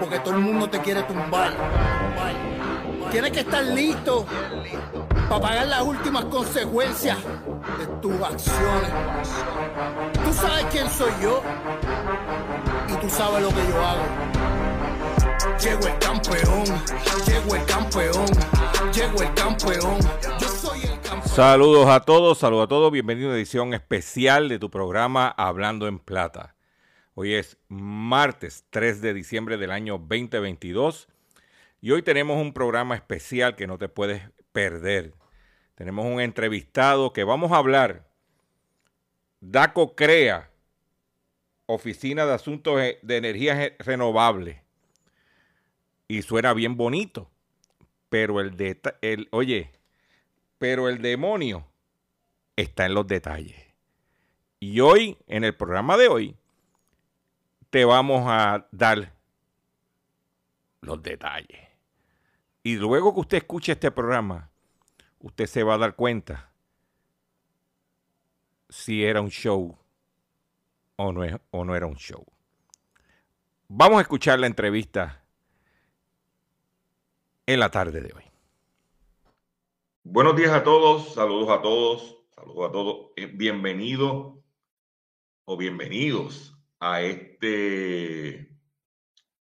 Porque todo el mundo te quiere tumbar. Tienes que estar listo para pagar las últimas consecuencias de tus acciones. Tú sabes quién soy yo y tú sabes lo que yo hago. Llego el campeón, llego el campeón, llego el campeón. Yo soy el campeón. Saludos a todos, saludos a todos, bienvenido a una edición especial de tu programa Hablando en Plata. Hoy es martes 3 de diciembre del año 2022 y hoy tenemos un programa especial que no te puedes perder. Tenemos un entrevistado que vamos a hablar. DACO crea Oficina de Asuntos de Energías Renovables y suena bien bonito, pero el, el oye, pero el demonio está en los detalles. Y hoy, en el programa de hoy, te vamos a dar los detalles. Y luego que usted escuche este programa, usted se va a dar cuenta si era un show o no, es, o no era un show. Vamos a escuchar la entrevista en la tarde de hoy. Buenos días a todos, saludos a todos, saludos a todos. Eh, bienvenido o bienvenidos a este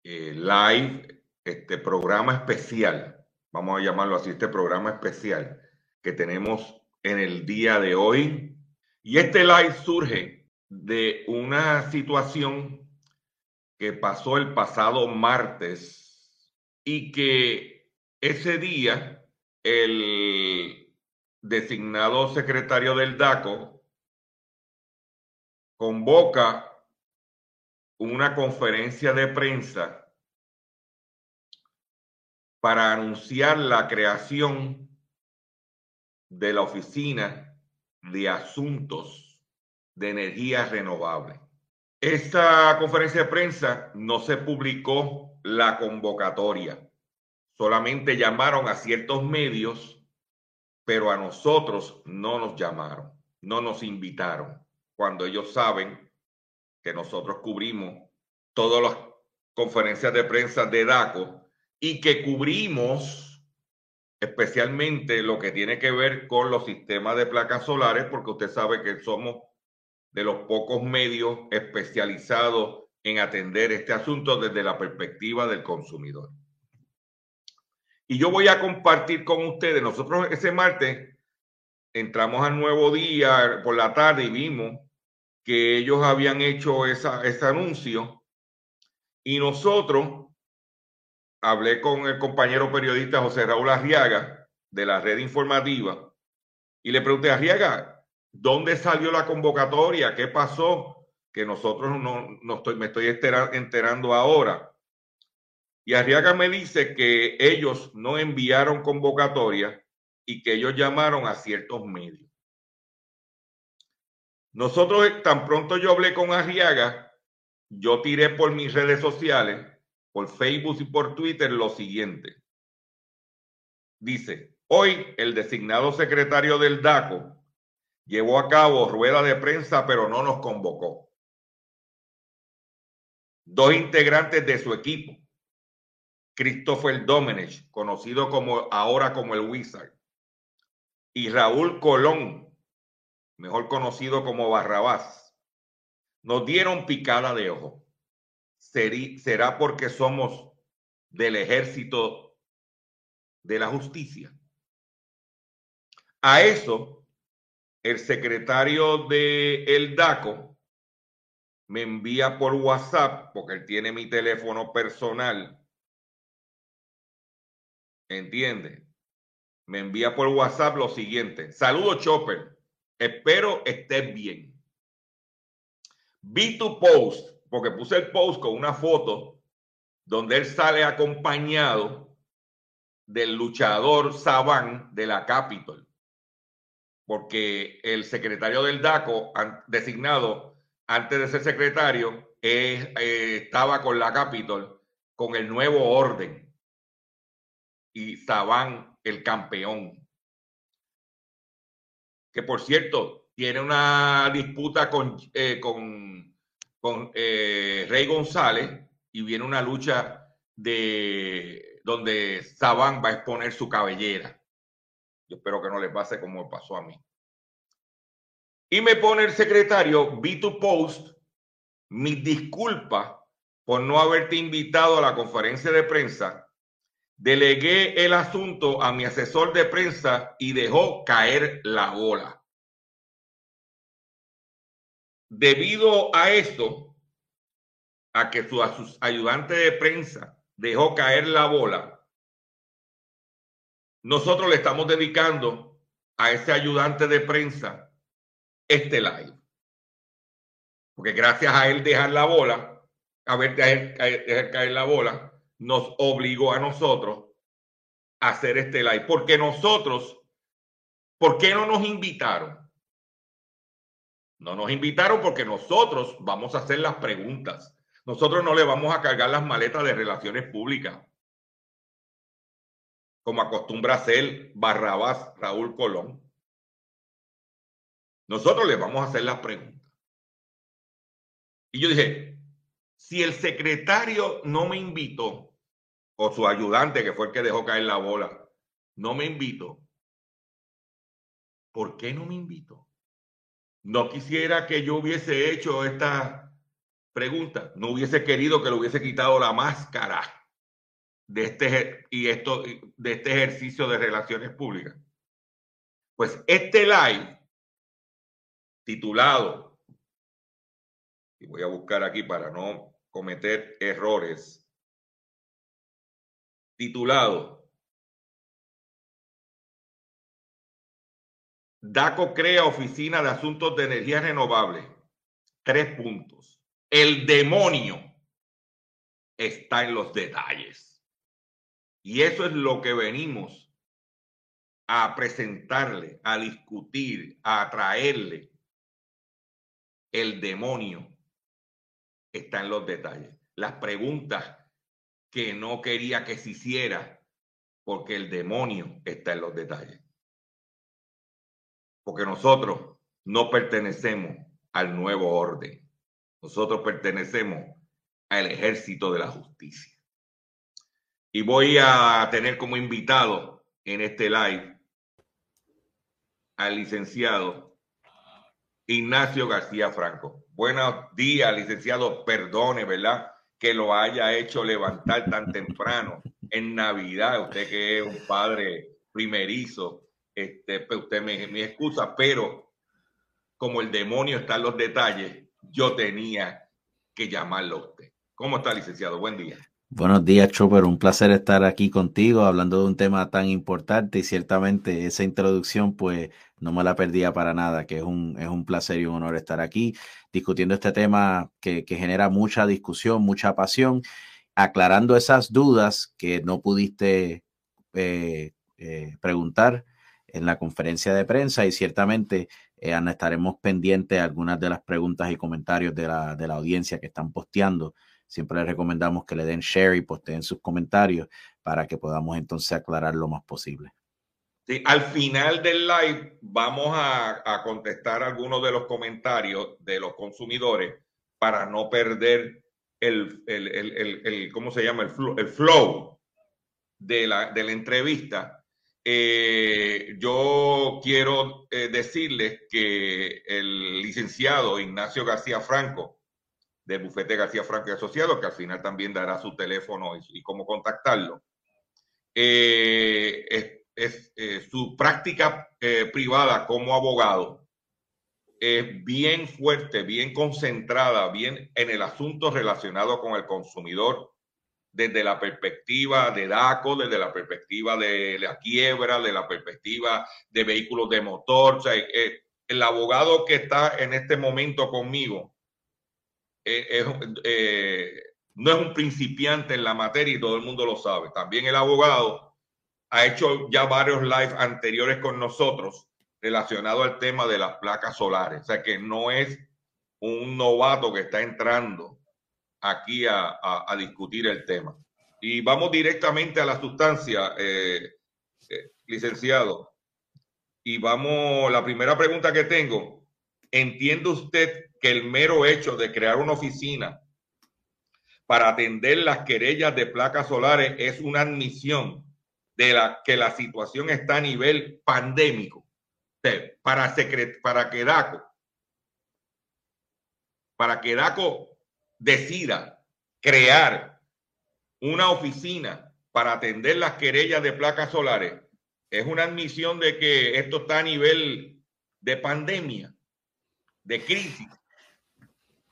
eh, live, este programa especial, vamos a llamarlo así, este programa especial que tenemos en el día de hoy. Y este live surge de una situación que pasó el pasado martes y que ese día el designado secretario del DACO convoca una conferencia de prensa para anunciar la creación de la Oficina de Asuntos de Energía Renovable. Esta conferencia de prensa no se publicó la convocatoria, solamente llamaron a ciertos medios, pero a nosotros no nos llamaron, no nos invitaron, cuando ellos saben que nosotros cubrimos todas las conferencias de prensa de DACO y que cubrimos especialmente lo que tiene que ver con los sistemas de placas solares, porque usted sabe que somos de los pocos medios especializados en atender este asunto desde la perspectiva del consumidor. Y yo voy a compartir con ustedes, nosotros ese martes entramos al nuevo día por la tarde y vimos que ellos habían hecho esa, ese anuncio y nosotros hablé con el compañero periodista José Raúl Arriaga de la red informativa y le pregunté a Arriaga, ¿dónde salió la convocatoria? ¿Qué pasó? Que nosotros no, no estoy, me estoy enterando ahora. Y Arriaga me dice que ellos no enviaron convocatoria y que ellos llamaron a ciertos medios. Nosotros, tan pronto yo hablé con Arriaga, yo tiré por mis redes sociales, por Facebook y por Twitter, lo siguiente. Dice, hoy el designado secretario del DACO llevó a cabo rueda de prensa, pero no nos convocó. Dos integrantes de su equipo, Christopher Domenech, conocido como ahora como el Wizard, y Raúl Colón, mejor conocido como Barrabás, nos dieron picada de ojo. ¿Será porque somos del ejército de la justicia? A eso, el secretario de el DACO me envía por WhatsApp, porque él tiene mi teléfono personal. ¿Entiende? Me envía por WhatsApp lo siguiente. Saludos, Chopper Espero estés bien. Vi tu post, porque puse el post con una foto donde él sale acompañado del luchador Saban de la Capitol, porque el secretario del DACO designado antes de ser secretario eh, estaba con la Capitol con el nuevo orden y Saban el campeón. Que por cierto, tiene una disputa con, eh, con, con eh, Rey González y viene una lucha de donde Saban va a exponer su cabellera. Yo espero que no le pase como pasó a mí. Y me pone el secretario, vi tu post, mis disculpas por no haberte invitado a la conferencia de prensa. Delegué el asunto a mi asesor de prensa y dejó caer la bola. Debido a esto, a que su, a sus ayudantes de prensa dejó caer la bola, nosotros le estamos dedicando a ese ayudante de prensa este live. Porque gracias a él dejar la bola, a ver dejar caer la bola, nos obligó a nosotros a hacer este live. Porque nosotros, ¿por qué no nos invitaron? No nos invitaron porque nosotros vamos a hacer las preguntas. Nosotros no le vamos a cargar las maletas de relaciones públicas, como acostumbra hacer Barrabás Raúl Colón. Nosotros le vamos a hacer las preguntas. Y yo dije, si el secretario no me invitó, o su ayudante, que fue el que dejó caer la bola, no me invitó, ¿por qué no me invitó? No quisiera que yo hubiese hecho esta Pregunta, ¿no hubiese querido que le hubiese quitado la máscara de este, y esto, de este ejercicio de relaciones públicas? Pues este live titulado, y voy a buscar aquí para no cometer errores, titulado DACO crea oficina de asuntos de energía renovable. Tres puntos. El demonio está en los detalles. Y eso es lo que venimos a presentarle, a discutir, a traerle. El demonio está en los detalles. Las preguntas que no quería que se hiciera porque el demonio está en los detalles. Porque nosotros no pertenecemos al nuevo orden. Nosotros pertenecemos al ejército de la justicia. Y voy a tener como invitado en este live al licenciado Ignacio García Franco. Buenos días, licenciado. Perdone, ¿verdad? Que lo haya hecho levantar tan temprano en Navidad. Usted que es un padre primerizo, este, pues usted me, me excusa, pero como el demonio está en los detalles, yo tenía que llamarlo a usted. ¿Cómo está, licenciado? Buen día. Buenos días, Chopper. Un placer estar aquí contigo hablando de un tema tan importante y ciertamente esa introducción pues no me la perdía para nada, que es un, es un placer y un honor estar aquí discutiendo este tema que, genera mucha discusión, mucha pasión, aclarando esas dudas que no pudiste eh, eh, preguntar en la conferencia de prensa y ciertamente eh, estaremos pendientes de algunas de las preguntas y comentarios de la, de la audiencia que están posteando. Siempre les recomendamos que le den share y posteen sus comentarios para que podamos entonces aclarar lo más posible. Al final del live vamos a, contestar algunos de los comentarios de los consumidores para no perder el, el, el, el ¿cómo se llama? El, flow de la, de entrevista eh, yo quiero eh, decirles que el licenciado Ignacio García Franco, del bufete García Franco y Asociados, que al final también dará su teléfono y, cómo contactarlo, eh, es, su práctica privada como abogado es bien fuerte, bien concentrada, bien en el asunto relacionado con el consumidor desde la perspectiva de DACO, desde la perspectiva de la quiebra, de la perspectiva de vehículos de motor. O sea, eh, el abogado que está en este momento conmigo eh, eh, no es un principiante en la materia y todo el mundo lo sabe. También el abogado ha hecho ya varios live anteriores con nosotros relacionado al tema de las placas solares. O sea que no es un novato que está entrando aquí a, discutir el tema. Y vamos directamente a la sustancia, eh, licenciado. Y vamos, la primera pregunta que tengo, ¿entiende usted que el mero hecho de crear una oficina para atender las querellas de placas solares es una admisión de la que la situación está a nivel pandémico? Para, para que DACO, para que DACO decida crear una oficina para atender las querellas de placas solares, es una admisión de que esto está a nivel de pandemia, de crisis.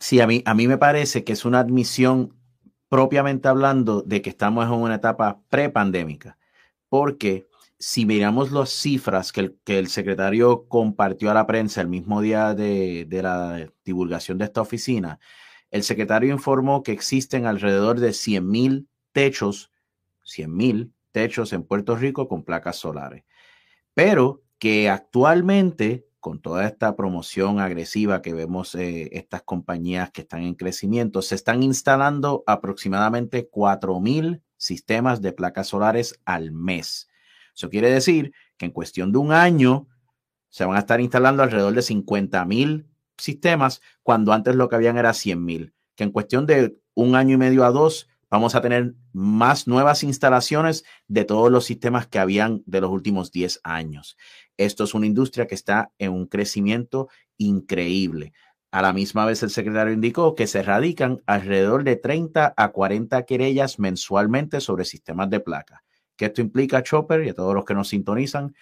Sí, a mí, a mí me parece que es una admisión propiamente hablando de que estamos en una etapa prepandémica, porque si miramos las cifras que el, que el, secretario compartió a la prensa el mismo día de, de la divulgación de esta oficina, el secretario informó que existen alrededor de 100 mil techos, 100 mil techos en Puerto Rico con placas solares. Pero que actualmente, con toda esta promoción agresiva que vemos eh, estas compañías que están en crecimiento, se están instalando aproximadamente 4.000 sistemas de placas solares al mes. Eso quiere decir que en cuestión de un año se van a estar instalando alrededor de 50.000 sistemas, cuando antes lo que habían era 100.000. Que en cuestión de un año y medio a dos vamos a tener más nuevas instalaciones de todos los sistemas que habían de los últimos 10 años. Esto es una industria que está en un crecimiento increíble. A la misma vez, el secretario indicó que se radican alrededor de 30 a 40 querellas mensualmente sobre sistemas de placa. Que esto implica, Chopper, y a todos los que nos sintonizan,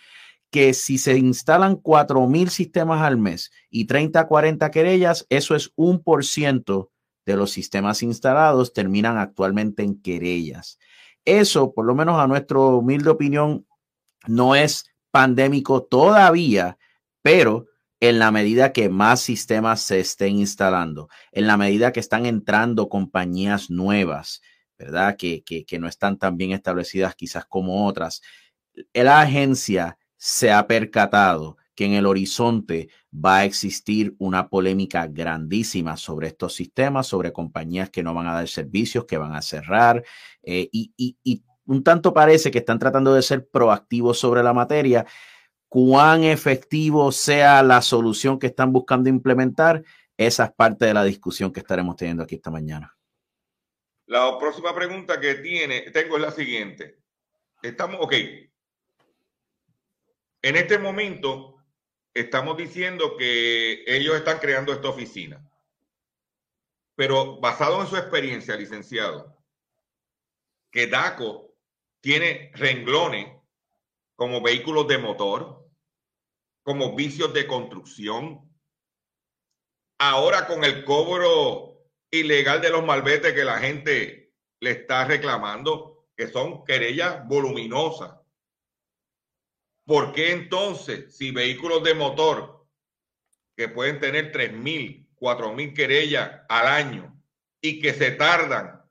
que si se instalan 4.000 sistemas al mes y 30 a 40 querellas, eso es un por ciento de los sistemas instalados terminan actualmente en querellas. Eso, por lo menos a nuestra humilde opinión, no es pandémico todavía, pero en la medida que más sistemas se estén instalando, en la medida que están entrando compañías nuevas, ¿verdad? Que, que, que no están tan bien establecidas quizás como otras, la agencia se ha percatado que en el horizonte va a existir una polémica grandísima sobre estos sistemas, sobre compañías que no van a dar servicios, que van a cerrar, eh, y, un tanto parece que están tratando de ser proactivos sobre la materia. Cuán efectivo sea la solución que están buscando implementar, esa es parte de la discusión que estaremos teniendo aquí esta mañana. La próxima pregunta que tiene, tengo es la siguiente. Estamos, ok. En este momento, estamos diciendo que ellos están creando esta oficina. Pero basado en su experiencia, licenciado, que DACO tiene renglones como vehículos de motor, como vicios de construcción. Ahora con el cobro ilegal de los malbetes que la gente le está reclamando, que son querellas voluminosas ¿Por qué entonces, si vehículos de motor que pueden tener 3.000, 4.000 querellas al año y que se tardan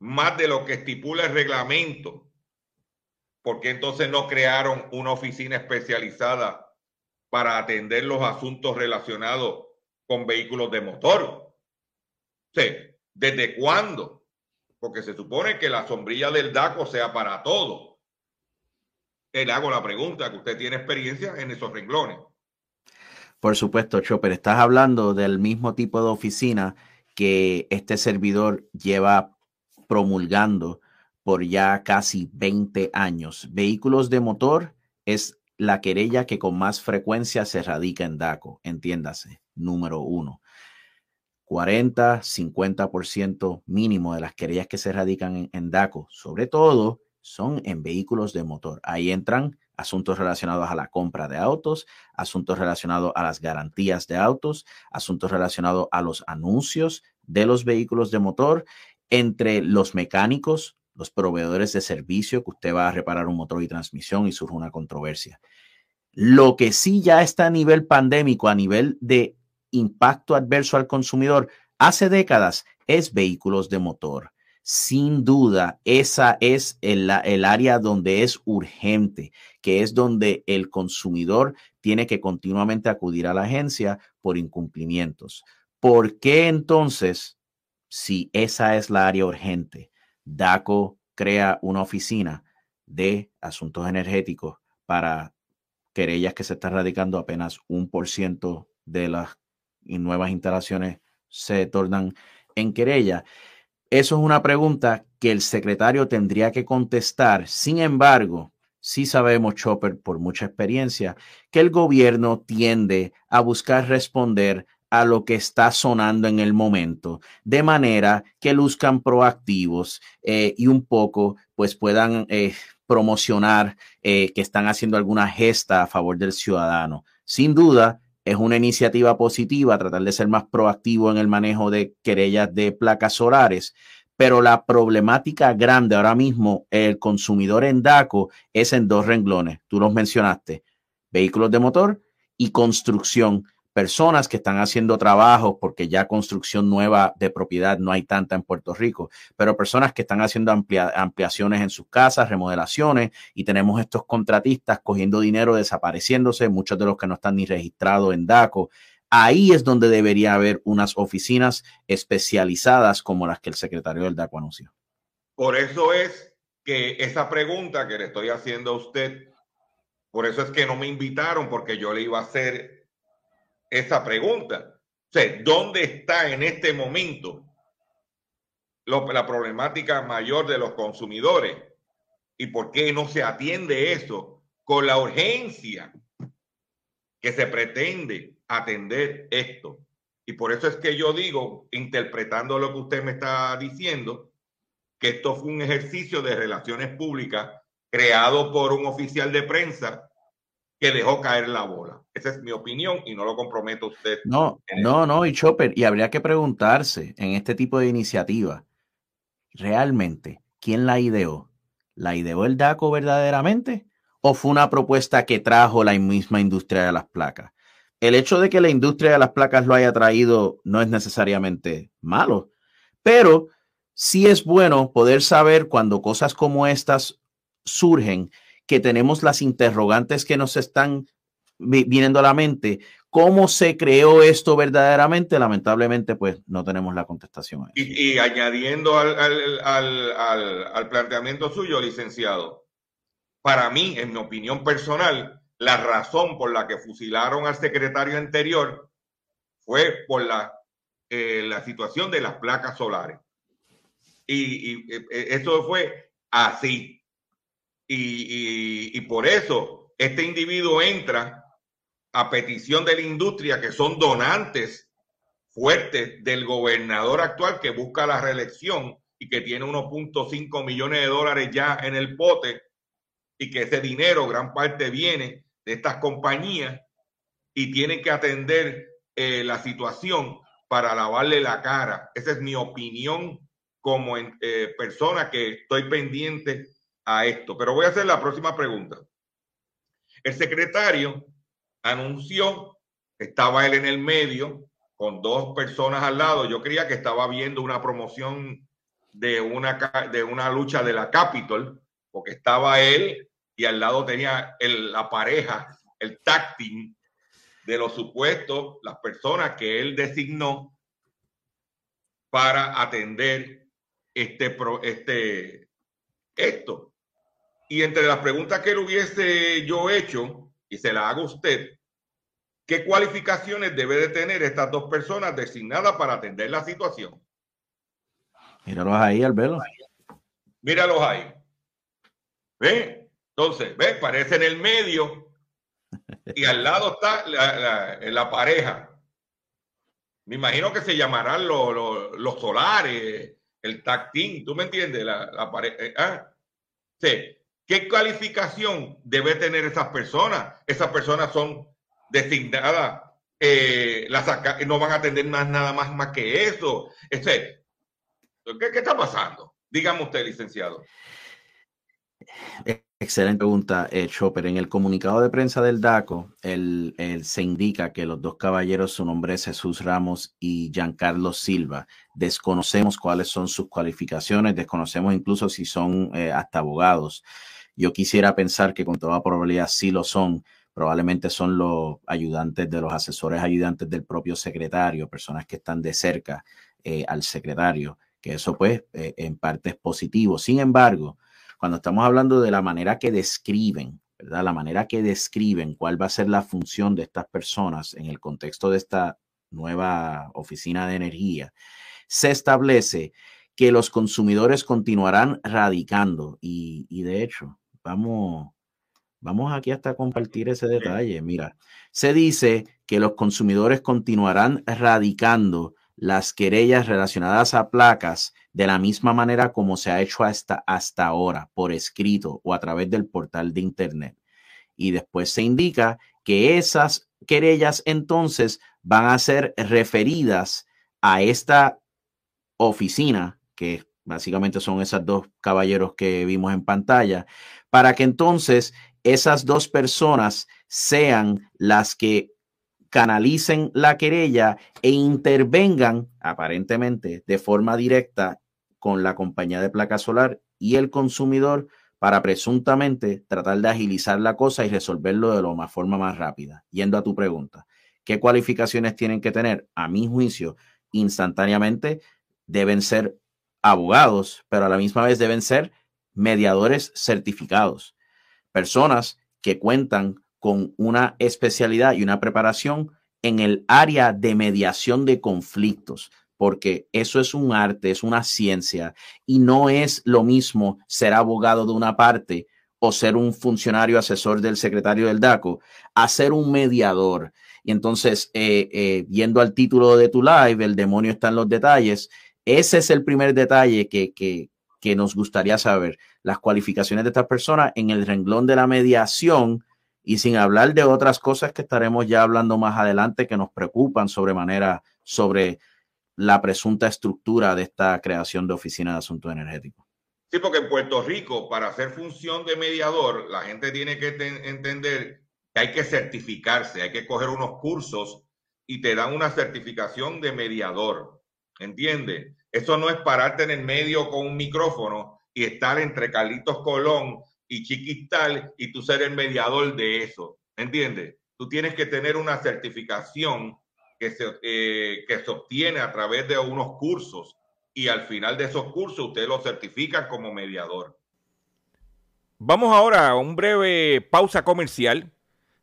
más de lo que estipula el reglamento, ¿por qué entonces no crearon una oficina especializada para atender los asuntos relacionados con vehículos de motor? ¿Desde cuándo? Porque se supone que la sombrilla del DACO sea para todo le hago la pregunta, que usted tiene experiencia en esos renglones. Por supuesto, Chopper, estás hablando del mismo tipo de oficina que este servidor lleva promulgando por ya casi 20 años. Vehículos de motor es la querella que con más frecuencia se radica en DACO, entiéndase, número uno. 40, 50% mínimo de las querellas que se radican en DACO, sobre todo son en vehículos de motor. Ahí entran asuntos relacionados a la compra de autos, asuntos relacionados a las garantías de autos, asuntos relacionados a los anuncios de los vehículos de motor, entre los mecánicos, los proveedores de servicio que usted va a reparar un motor y transmisión y surge una controversia. Lo que sí ya está a nivel pandémico, a nivel de impacto adverso al consumidor, hace décadas es vehículos de motor. Sin duda, esa es el, área donde es urgente, que es donde el consumidor tiene que continuamente acudir a la agencia por incumplimientos. ¿Por qué entonces, si esa es la área urgente, DACO crea una oficina de asuntos energéticos para querellas que se están radicando apenas un por ciento de las nuevas instalaciones se tornan en querella? Eso es una pregunta que el secretario tendría que contestar. Sin embargo, sí sabemos, Chopper, por mucha experiencia, que el gobierno tiende a buscar responder a lo que está sonando en el momento, de manera que luzcan proactivos eh, y un poco pues puedan eh, promocionar eh, que están haciendo alguna gesta a favor del ciudadano. Sin duda, es una iniciativa positiva tratar de ser más proactivo en el manejo de querellas de placas solares, pero la problemática grande ahora mismo, el consumidor en DACO es en dos renglones. Tú los mencionaste, vehículos de motor y construcción personas que están haciendo trabajos, porque ya construcción nueva de propiedad no hay tanta en Puerto Rico, pero personas que están haciendo ampliaciones en sus casas, remodelaciones, y tenemos estos contratistas cogiendo dinero, desapareciéndose, muchos de los que no están ni registrados en DACO. Ahí es donde debería haber unas oficinas especializadas como las que el secretario del DACO anunció. Por eso es que esa pregunta que le estoy haciendo a usted, por eso es que no me invitaron, porque yo le iba a hacer esa pregunta. O ¿dónde está en este momento la problemática mayor de los consumidores? ¿Y por qué no se atiende eso con la urgencia que se pretende atender esto? Y por eso es que yo digo, interpretando lo que usted me está diciendo, que esto fue un ejercicio de relaciones públicas creado por un oficial de prensa que dejó caer la bola. Esa es mi opinión y no lo comprometo usted. No, no, no, y Chopper, y habría que preguntarse en este tipo de iniciativa, realmente, ¿quién la ideó? ¿La ideó el DACO verdaderamente? ¿O fue una propuesta que trajo la misma industria de las placas? El hecho de que la industria de las placas lo haya traído no es necesariamente malo, pero sí es bueno poder saber cuando cosas como estas surgen que tenemos las interrogantes que nos están viniendo a la mente. ¿Cómo se creó esto verdaderamente? Lamentablemente, pues no tenemos la contestación. Y, añadiendo al, al, al, planteamiento suyo, licenciado, para mí, en mi opinión personal, la razón por la que fusilaron al secretario anterior fue por la, eh, la situación de las placas solares. Y, y eh, eso fue así y, por eso este individuo entra a petición de la industria, que son donantes fuertes del gobernador actual que busca la reelección y que tiene 1.5 millones de dólares ya en el pote y que ese dinero, gran parte viene de estas compañías y tienen que atender eh, la situación para lavarle la cara. Esa es mi opinión como eh, persona que estoy pendiente a esto. Pero voy a hacer la próxima pregunta. El secretario anunció, estaba él en el medio con dos personas al lado. Yo creía que estaba viendo una promoción de una, de una lucha de la Capitol, porque estaba él y al lado tenía la pareja, el táctil de los supuestos, las personas que él designó para atender este, este, esto. Y entre las preguntas que le hubiese yo hecho, y se la hago a usted, ¿qué cualificaciones debe de tener estas dos personas designadas para atender la situación? Míralos ahí, Albelo. Míralos ahí. ¿Ve? Entonces, ¿ve? Parece en el medio y al lado está la, pareja. Me imagino que se llamarán los, solares, el tactín, ¿tú me entiendes? La, pareja. Eh, ¿ah? Sí. ¿Qué calificación debe tener esas personas? Esas personas son designadas, eh, las no van a tener más, nada más, más que eso. Este, ¿qué, ¿Qué está pasando? Dígame usted, licenciado. Excelente pregunta, eh, Chopper. En el comunicado de prensa del DACO, el, se indica que los dos caballeros, su nombre es Jesús Ramos y Giancarlo Silva. Desconocemos cuáles son sus cualificaciones, desconocemos incluso si son eh, hasta abogados. Yo quisiera pensar que con toda probabilidad sí lo son. Probablemente son los ayudantes de los asesores ayudantes del propio secretario, personas que están de cerca eh, al secretario, que eso pues eh, en parte es positivo. Sin embargo, cuando estamos hablando de la manera que describen, ¿verdad? La manera que describen cuál va a ser la función de estas personas en el contexto de esta nueva oficina de energía, se establece que los consumidores continuarán radicando y, y de hecho, Vamos, vamos aquí hasta compartir ese detalle. Mira, se dice que los consumidores continuarán radicando las querellas relacionadas a placas de la misma manera como se ha hecho hasta, hasta ahora, por escrito o a través del portal de Internet. Y después se indica que esas querellas entonces van a ser referidas a esta oficina, que básicamente son esos dos caballeros que vimos en pantalla, para que entonces esas dos personas sean las que canalicen la querella e intervengan aparentemente de forma directa con la compañía de placa solar y el consumidor para presuntamente tratar de agilizar la cosa y resolverlo de la forma más rápida. Yendo a tu pregunta, ¿qué cualificaciones tienen que tener? A mi juicio, instantáneamente deben ser abogados, pero a la misma vez deben ser mediadores certificados, personas que cuentan con una especialidad y una preparación en el área de mediación de conflictos, porque eso es un arte, es una ciencia y no es lo mismo ser abogado de una parte o ser un funcionario asesor del secretario del DACO a ser un mediador. Y entonces, eh, eh, yendo al título de tu live, el demonio está en los detalles, ese es el primer detalle que, que, que nos gustaría saber las cualificaciones de estas personas en el renglón de la mediación y sin hablar de otras cosas que estaremos ya hablando más adelante que nos preocupan sobremanera sobre la presunta estructura de esta creación de oficina de asuntos energéticos. Sí, porque en Puerto Rico, para hacer función de mediador, la gente tiene que entender que hay que certificarse, hay que coger unos cursos y te dan una certificación de mediador. ¿Entiendes? Eso no es pararte en el medio con un micrófono y estar entre Carlitos Colón y Chiquistal y tú ser el mediador de eso. ¿Entiendes? Tú tienes que tener una certificación que se, eh, que se obtiene a través de unos cursos y al final de esos cursos usted lo certifica como mediador. Vamos ahora a un breve pausa comercial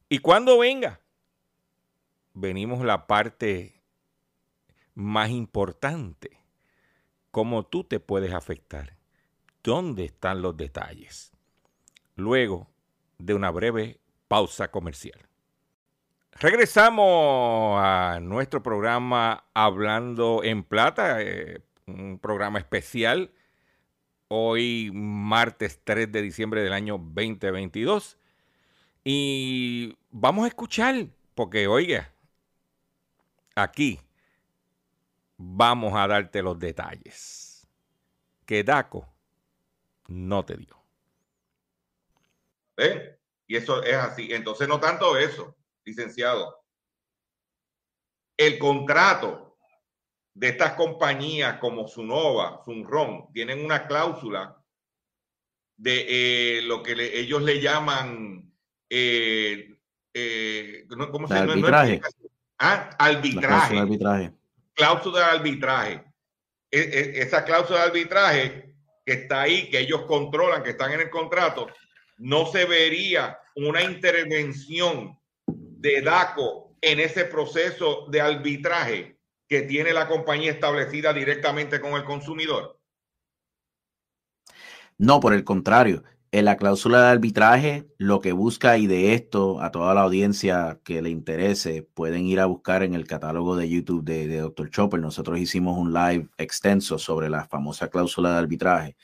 y cuando venga, venimos la parte más importante cómo tú te puedes afectar. ¿Dónde están los detalles? Luego de una breve pausa comercial. Regresamos a nuestro programa Hablando en Plata, eh, un programa especial. Hoy, martes 3 de diciembre del año 2022. Y vamos a escuchar, porque oiga, aquí vamos a darte los detalles que DACO no te dio. ¿Ven? Y eso es así. Entonces, no tanto eso, licenciado. El contrato de estas compañías como Sunova, Sunron, tienen una cláusula de eh, lo que ellos le llaman eh, eh, ¿cómo se llama? Arbitraje. Ah, arbitraje. arbitraje cláusula de arbitraje. E, e, esa cláusula de arbitraje que está ahí, que ellos controlan, que están en el contrato, no se vería una intervención de DACO en ese proceso de arbitraje que tiene la compañía establecida directamente con el consumidor? No, por el contrario, en la cláusula de arbitraje, lo que busca, y de esto a toda la audiencia que le interese, pueden ir a buscar en el catálogo de YouTube de, Dr. Chopper. Nosotros hicimos un live extenso sobre la famosa cláusula de arbitraje.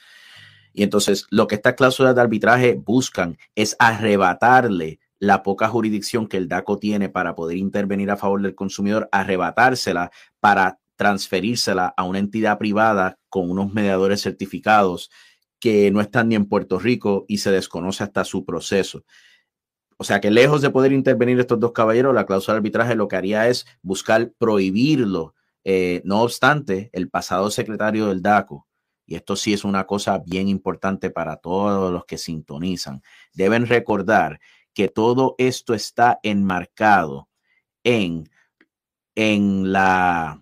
Y entonces, lo que estas cláusulas de arbitraje buscan es arrebatarle la poca jurisdicción que el DACO tiene para poder intervenir a favor del consumidor, arrebatársela para transferírsela a una entidad privada con unos mediadores certificados que no están ni en Puerto Rico y se desconoce hasta su proceso. O sea que lejos de poder intervenir estos dos caballeros, la cláusula de arbitraje lo que haría es buscar prohibirlo. Eh, no obstante, el pasado secretario del DACO, y esto sí es una cosa bien importante para todos los que sintonizan, deben recordar que todo esto está enmarcado en, en, la,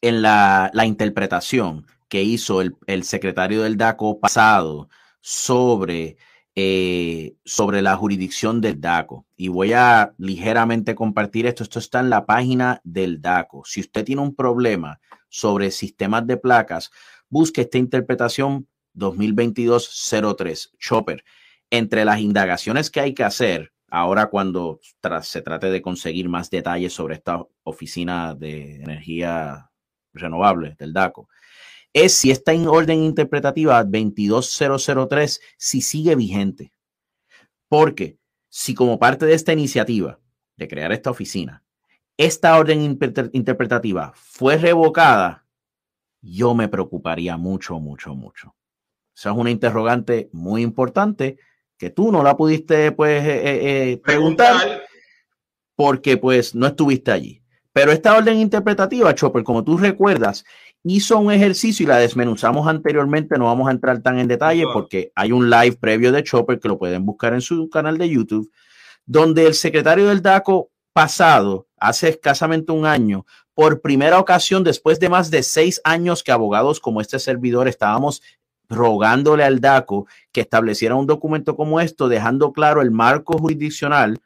en la, la interpretación que hizo el, secretario del DACO pasado sobre, eh, sobre la jurisdicción del DACO. Y voy a ligeramente compartir esto. Esto está en la página del DACO. Si usted tiene un problema sobre sistemas de placas, busque esta interpretación 2022-03, Chopper. Entre las indagaciones que hay que hacer, ahora cuando se trate de conseguir más detalles sobre esta oficina de energía renovable del DACO, es si esta orden interpretativa 22003 si sigue vigente. Porque si como parte de esta iniciativa de crear esta oficina, esta orden interpretativa fue revocada, yo me preocuparía mucho, mucho, mucho. Esa es una interrogante muy importante que tú no la pudiste pues eh, eh, eh, preguntar, porque pues no estuviste allí. Pero esta orden interpretativa, Chopper, como tú recuerdas, hizo un ejercicio y la desmenuzamos anteriormente, no vamos a entrar tan en detalle porque hay un live previo de Chopper que lo pueden buscar en su canal de YouTube, donde el secretario del DACO pasado, hace escasamente un año, por primera ocasión, después de más de seis años que abogados como este servidor estábamos rogándole al DACO que estableciera un documento como esto, dejando claro el marco jurisdiccional,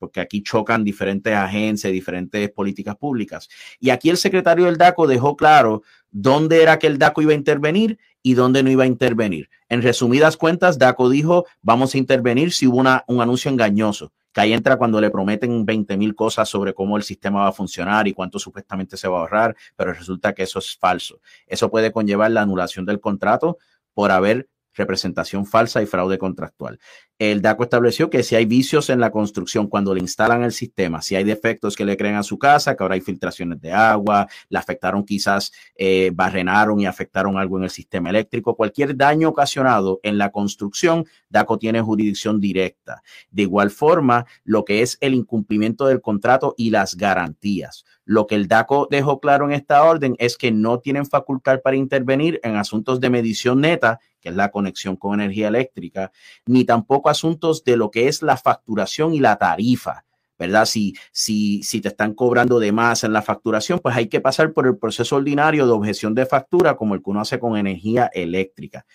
porque aquí chocan diferentes agencias, diferentes políticas públicas. Y aquí el secretario del DACO dejó claro dónde era que el DACO iba a intervenir y dónde no iba a intervenir. En resumidas cuentas, DACO dijo, vamos a intervenir si hubo una, un anuncio engañoso, que ahí entra cuando le prometen 20 mil cosas sobre cómo el sistema va a funcionar y cuánto supuestamente se va a ahorrar, pero resulta que eso es falso. Eso puede conllevar la anulación del contrato por haber representación falsa y fraude contractual. El DACO estableció que si hay vicios en la construcción cuando le instalan el sistema, si hay defectos que le creen a su casa, que ahora hay filtraciones de agua, le afectaron quizás, eh, barrenaron y afectaron algo en el sistema eléctrico, cualquier daño ocasionado en la construcción, DACO tiene jurisdicción directa. De igual forma, lo que es el incumplimiento del contrato y las garantías. Lo que el DACO dejó claro en esta orden es que no tienen facultad para intervenir en asuntos de medición neta, que es la conexión con energía eléctrica, ni tampoco asuntos de lo que es la facturación y la tarifa. ¿verdad? Si, si, si te están cobrando de más en la facturación, pues hay que pasar por el proceso ordinario de objeción de factura, como el que uno hace con energía eléctrica.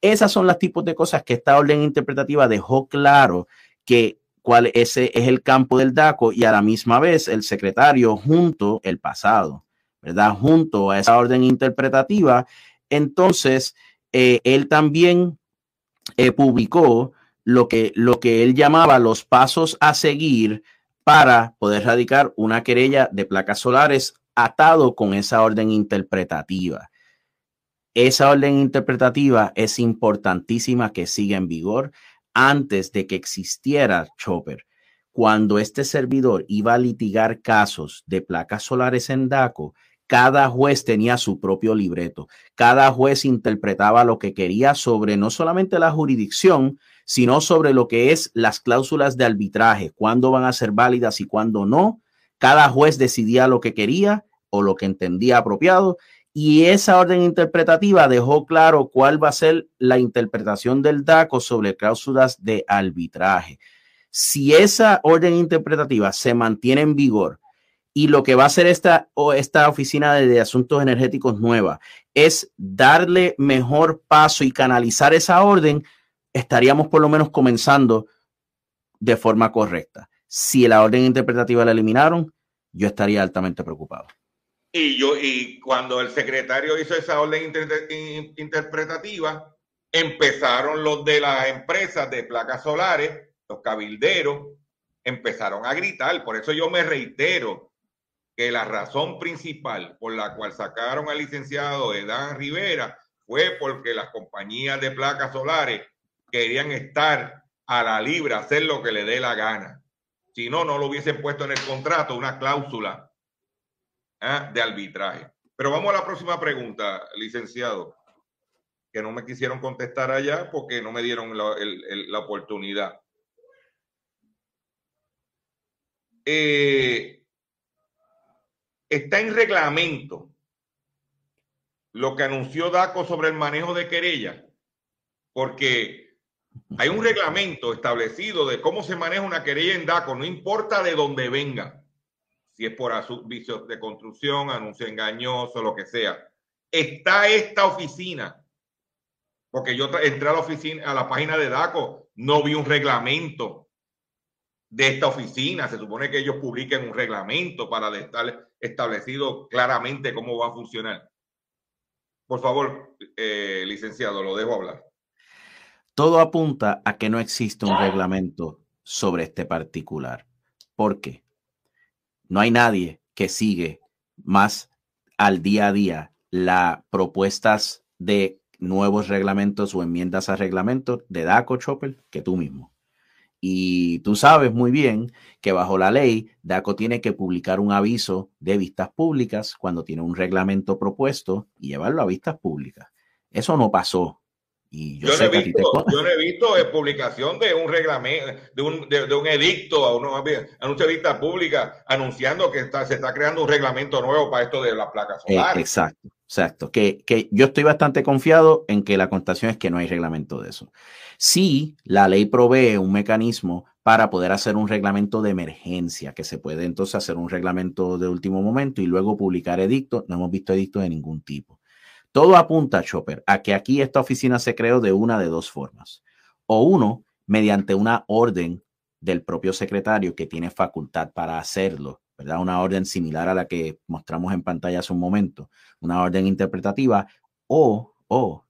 Esas son las tipos de cosas que esta orden interpretativa dejó claro que cuál ese es el campo del DACO y a la misma vez el secretario junto el pasado, ¿verdad? Junto a esa orden interpretativa, entonces eh, él también eh, publicó lo que, lo que él llamaba los pasos a seguir para poder radicar una querella de placas solares atado con esa orden interpretativa. Esa orden interpretativa es importantísima que siga en vigor antes de que existiera Chopper, cuando este servidor iba a litigar casos de placas solares en DACO, cada juez tenía su propio libreto. Cada juez interpretaba lo que quería sobre no solamente la jurisdicción, sino sobre lo que es las cláusulas de arbitraje, cuándo van a ser válidas y cuándo no. Cada juez decidía lo que quería o lo que entendía apropiado y esa orden interpretativa dejó claro cuál va a ser la interpretación del DACO sobre cláusulas de arbitraje. Si esa orden interpretativa se mantiene en vigor y lo que va a hacer esta, esta oficina de, asuntos energéticos nueva es darle mejor paso y canalizar esa orden, estaríamos por lo menos comenzando de forma correcta. Si la orden interpretativa la eliminaron, yo estaría altamente preocupado. Y yo, y cuando el secretario hizo esa orden interpretativa, empezaron los de las empresas de placas solares, los cabilderos, empezaron a gritar. Por eso yo me reitero que la razón principal por la cual sacaron al licenciado Edán Rivera fue porque las compañías de placas solares querían estar a la libra, hacer lo que le dé la gana. Si no, no lo hubiesen puesto en el contrato una cláusula ¿ah? de arbitraje. Pero vamos a la próxima pregunta, licenciado. que no me quisieron contestar allá porque no me dieron la, oportunidad. Eh, está en reglamento lo que anunció DACO sobre el manejo de querella, porque hay un reglamento establecido de cómo se maneja una querella en DACO, no importa de dónde venga, si es por vicios de construcción, anuncio engañoso, lo que sea. Está esta oficina, porque yo entré a la oficina, a la página de DACO, no vi un reglamento de esta oficina. Se supone que ellos publiquen un reglamento para estar establecido claramente cómo va a funcionar. Por favor, eh, licenciado, lo dejo hablar. Todo apunta a que no existe un reglamento sobre este particular. ¿Por qué? No hay nadie que sigue más al día a día las propuestas de nuevos reglamentos o enmiendas a reglamentos de DACO Chopper que tú mismo. Y tú sabes muy bien que bajo la ley, DACO tiene que publicar un aviso de vistas públicas cuando tiene un reglamento propuesto y llevarlo a vistas públicas. Eso no pasó. Y yo, no he visto, yo, no he visto, publicación de un reglamento, de un, de, un edicto a una anuncio de vista pública anunciando que está, se está creando un reglamento nuevo para esto de las placas eh, solares. exacto, exacto. Que, que yo estoy bastante confiado en que la constatación es que no hay reglamento de eso. Sí, la ley provee un mecanismo para poder hacer un reglamento de emergencia, que se puede entonces hacer un reglamento de último momento y luego publicar edictos. No hemos visto edictos de ningún tipo. Todo apunta, Chopper, a que aquí esta oficina se creó de una de dos formas. O uno, mediante una orden del propio secretario que tiene facultad para hacerlo, ¿verdad? Una orden similar a la que mostramos en pantalla hace un momento, una orden interpretativa, o, o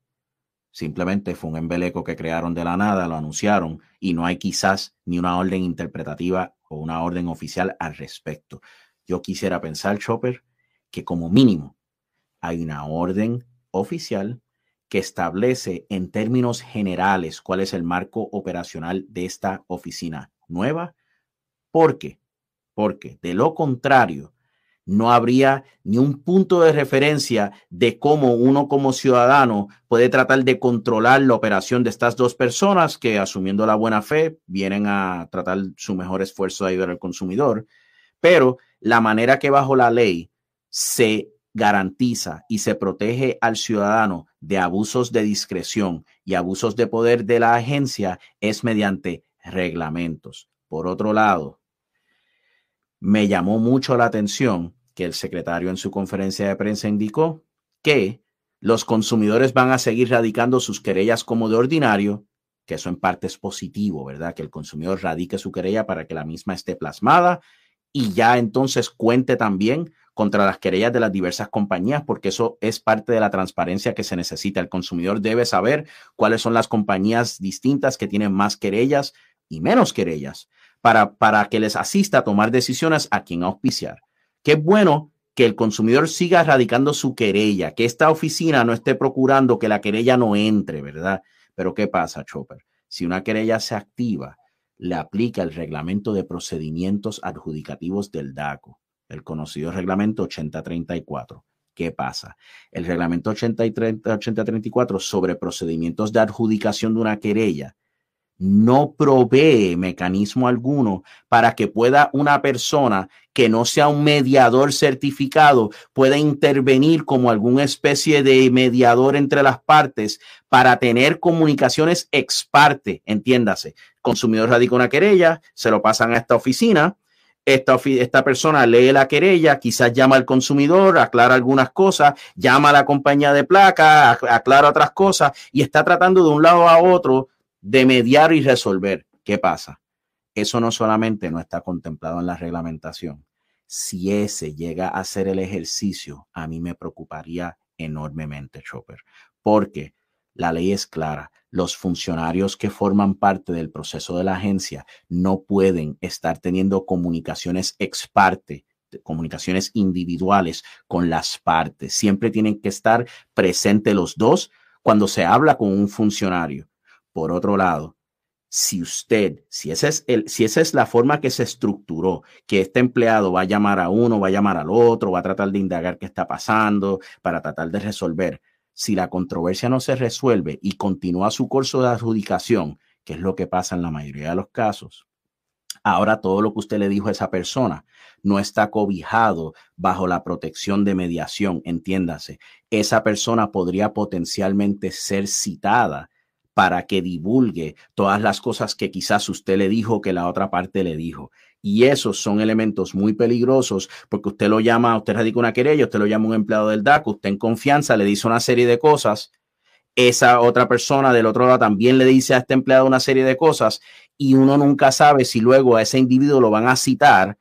Simplemente fue un embeleco que crearon de la nada, lo anunciaron y no hay quizás ni una orden interpretativa o una orden oficial al respecto. Yo quisiera pensar, Chopper, que como mínimo hay una orden oficial que establece en términos generales cuál es el marco operacional de esta oficina nueva. ¿Por qué? Porque de lo contrario, no habría ni un punto de referencia de cómo uno como ciudadano puede tratar de controlar la operación de estas dos personas que, asumiendo la buena fe, vienen a tratar su mejor esfuerzo de ayudar al consumidor. Pero la manera que bajo la ley se garantiza y se protege al ciudadano de abusos de discreción y abusos de poder de la agencia es mediante reglamentos. Por otro lado, me llamó mucho la atención que el secretario en su conferencia de prensa indicó que los consumidores van a seguir radicando sus querellas como de ordinario, que eso en parte es positivo, ¿verdad? Que el consumidor radique su querella para que la misma esté plasmada y ya entonces cuente también contra las querellas de las diversas compañías, porque eso es parte de la transparencia que se necesita. El consumidor debe saber cuáles son las compañías distintas que tienen más querellas y menos querellas para, para que les asista a tomar decisiones a quién auspiciar. Qué bueno que el consumidor siga radicando su querella, que esta oficina no esté procurando que la querella no entre, ¿verdad? Pero ¿qué pasa, Chopper? Si una querella se activa, le aplica el reglamento de procedimientos adjudicativos del DACO, el conocido reglamento 8034. ¿Qué pasa? El reglamento 8034 sobre procedimientos de adjudicación de una querella no provee mecanismo alguno para que pueda una persona que no sea un mediador certificado pueda intervenir como alguna especie de mediador entre las partes para tener comunicaciones ex parte, entiéndase. Consumidor radica una querella, se lo pasan a esta oficina, esta, esta, persona lee la querella, quizás llama al consumidor, aclara algunas cosas, llama a la compañía de placa, aclara otras cosas y está tratando de un lado a otro de mediar y resolver. ¿Qué pasa? Eso no solamente no está contemplado en la reglamentación. Si ese llega a ser el ejercicio, a mí me preocuparía enormemente, Chopper, porque la ley es clara. Los funcionarios que forman parte del proceso de la agencia no pueden estar teniendo comunicaciones ex parte, comunicaciones individuales con las partes. Siempre tienen que estar presentes los dos cuando se habla con un funcionario. Por otro lado, si usted, si esa es el, si esa es la forma que se estructuró, que este empleado va a llamar a uno, va a llamar al otro, va a tratar de indagar qué está pasando para tratar de resolver, si la controversia no se resuelve y continúa su curso de adjudicación, que es lo que pasa en la mayoría de los casos, ahora todo lo que usted le dijo a esa persona no está cobijado bajo la protección de mediación, entiéndase. Esa persona podría potencialmente ser citada para que divulgue todas las cosas que quizás usted le dijo que la otra parte le dijo. Y esos son elementos muy peligrosos porque usted lo llama, usted radica una querella, usted lo llama un empleado del DAC, usted en confianza le dice una serie de cosas, esa otra persona del otro lado también le dice a este empleado una serie de cosas y uno nunca sabe si luego a ese individuo lo van a citar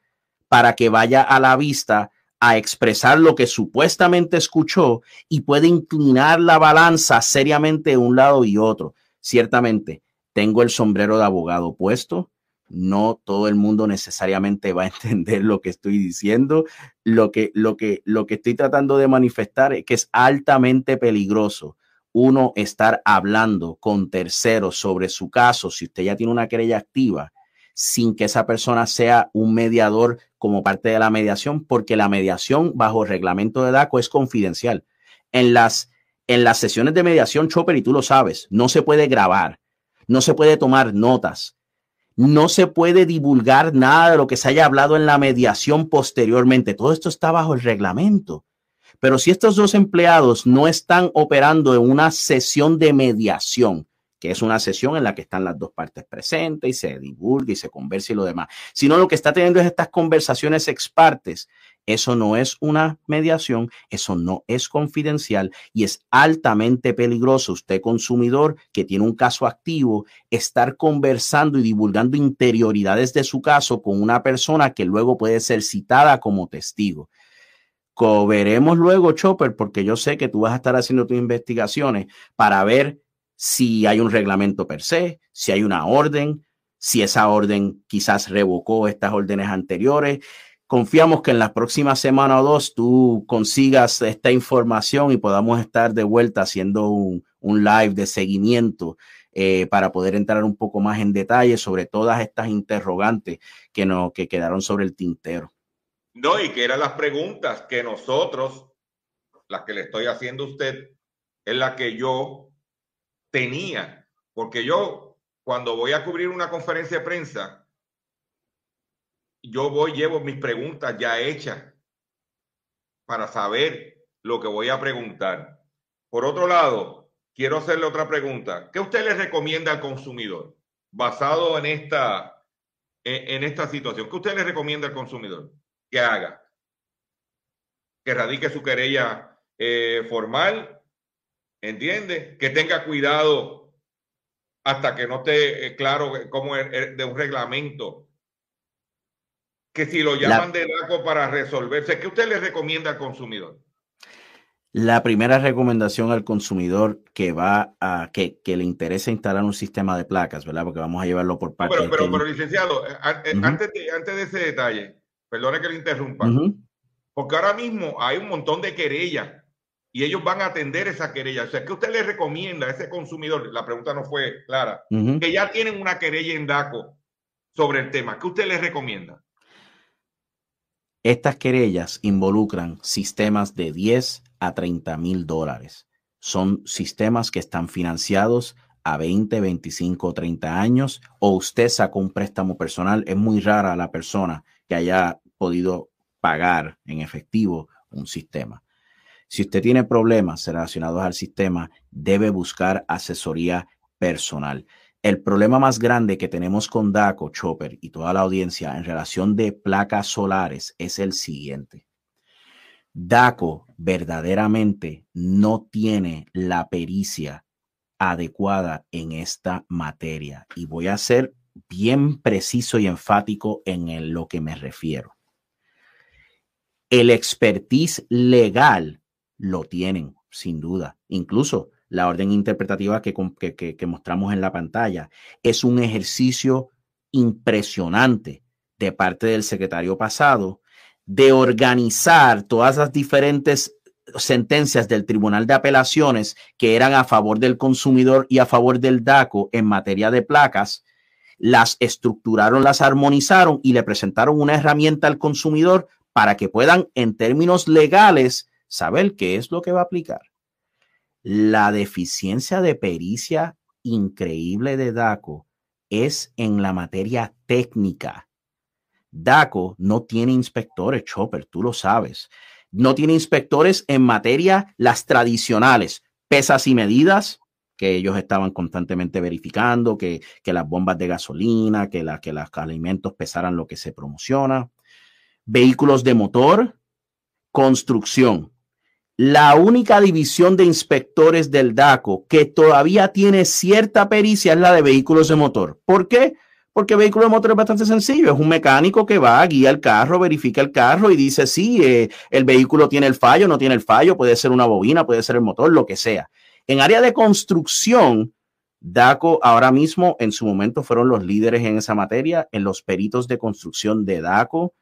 para que vaya a la vista a expresar lo que supuestamente escuchó y puede inclinar la balanza seriamente de un lado y otro. Ciertamente, tengo el sombrero de abogado puesto, no todo el mundo necesariamente va a entender lo que estoy diciendo. Lo que, lo que, lo que estoy tratando de manifestar es que es altamente peligroso uno estar hablando con terceros sobre su caso, si usted ya tiene una querella activa, sin que esa persona sea un mediador como parte de la mediación, porque la mediación bajo reglamento de DACO es confidencial. En las, en las sesiones de mediación, Chopper, y tú lo sabes, no se puede grabar, no se puede tomar notas, no se puede divulgar nada de lo que se haya hablado en la mediación posteriormente. Todo esto está bajo el reglamento. Pero si estos dos empleados no están operando en una sesión de mediación, que es una sesión en la que están las dos partes presentes y se divulga y se conversa y lo demás, sino lo que está teniendo es estas conversaciones ex partes, eso no es una mediación, eso no es confidencial y es altamente peligroso usted consumidor que tiene un caso activo estar conversando y divulgando interioridades de su caso con una persona que luego puede ser citada como testigo. Veremos luego, Chopper, porque yo sé que tú vas a estar haciendo tus investigaciones para ver si hay un reglamento per se, si hay una orden, si esa orden quizás revocó estas órdenes anteriores, Confiamos que en las próximas semana o dos tú consigas esta información y podamos estar de vuelta haciendo un, live de seguimiento eh, para poder entrar un poco más en detalle sobre todas estas interrogantes que, no, que quedaron sobre el tintero. No, y que eran las preguntas que nosotros, las que le estoy haciendo a usted, es la que yo tenía, porque yo cuando voy a cubrir una conferencia de prensa, yo voy, llevo mis preguntas ya hechas para saber lo que voy a preguntar. Por otro lado, quiero hacerle otra pregunta. ¿Qué usted le recomienda al consumidor basado en esta, en, esta situación? ¿Qué usted le recomienda al consumidor que haga? Que radique su querella eh, formal, ¿entiende? Que tenga cuidado hasta que no esté eh, claro cómo es de un reglamento que si lo llaman de DACO para resolverse, ¿qué usted le recomienda al consumidor? La primera recomendación al consumidor que va a que, le interesa instalar un sistema de placas, ¿verdad? Porque vamos a llevarlo por parte. Pero, pero, pero licenciado, eh, eh, antes, de, antes de ese detalle, perdone que le interrumpa, porque ahora mismo hay un montón de querellas y ellos van a atender esa querella. O sea, ¿qué usted le recomienda a ese consumidor? La pregunta no fue clara. Que ya tienen una querella en DACO sobre el tema. ¿Qué usted le recomienda? Estas querellas involucran sistemas de 10 a 30 mil dólares. Son sistemas que están financiados a 20, 25, 30 años o usted sacó un préstamo personal. Es muy rara la persona que haya podido pagar en efectivo un sistema. Si usted tiene problemas relacionados al sistema, debe buscar asesoría personal. El problema más grande que tenemos con DACO, Chopper y toda la audiencia en relación de placas solares es el siguiente. DACO verdaderamente no tiene la pericia adecuada en esta materia y voy a ser bien preciso y enfático en lo que me refiero. El expertise legal lo tienen, sin duda. Incluso la orden interpretativa que, mostramos en la pantalla. Es un ejercicio impresionante de parte del secretario pasado de organizar todas las diferentes sentencias del Tribunal de Apelaciones que eran a favor del consumidor y a favor del DACO en materia de placas, las estructuraron, las armonizaron y le presentaron una herramienta al consumidor para que puedan, en términos legales, saber qué es lo que va a aplicar. La deficiencia de pericia increíble de DACO es en la materia técnica. DACO no tiene inspectores, Chopper, tú lo sabes. No tiene inspectores en materia las tradicionales, pesas y medidas, que ellos estaban constantemente verificando, que, las bombas de gasolina, que, la, que los alimentos pesaran lo que se promociona. Vehículos de motor, construcción. La única división de inspectores del DACO que todavía tiene cierta pericia es la de vehículos de motor. ¿Por qué? Porque vehículo de motor es bastante sencillo. Es un mecánico que va, guía el carro, verifica el carro y dice, sí, eh, el vehículo tiene el fallo, no tiene el fallo, puede ser una bobina, puede ser el motor, lo que sea. En área de construcción, DACO ahora mismo en su momento fueron los líderes en esa materia, en los peritos de construcción de DACO.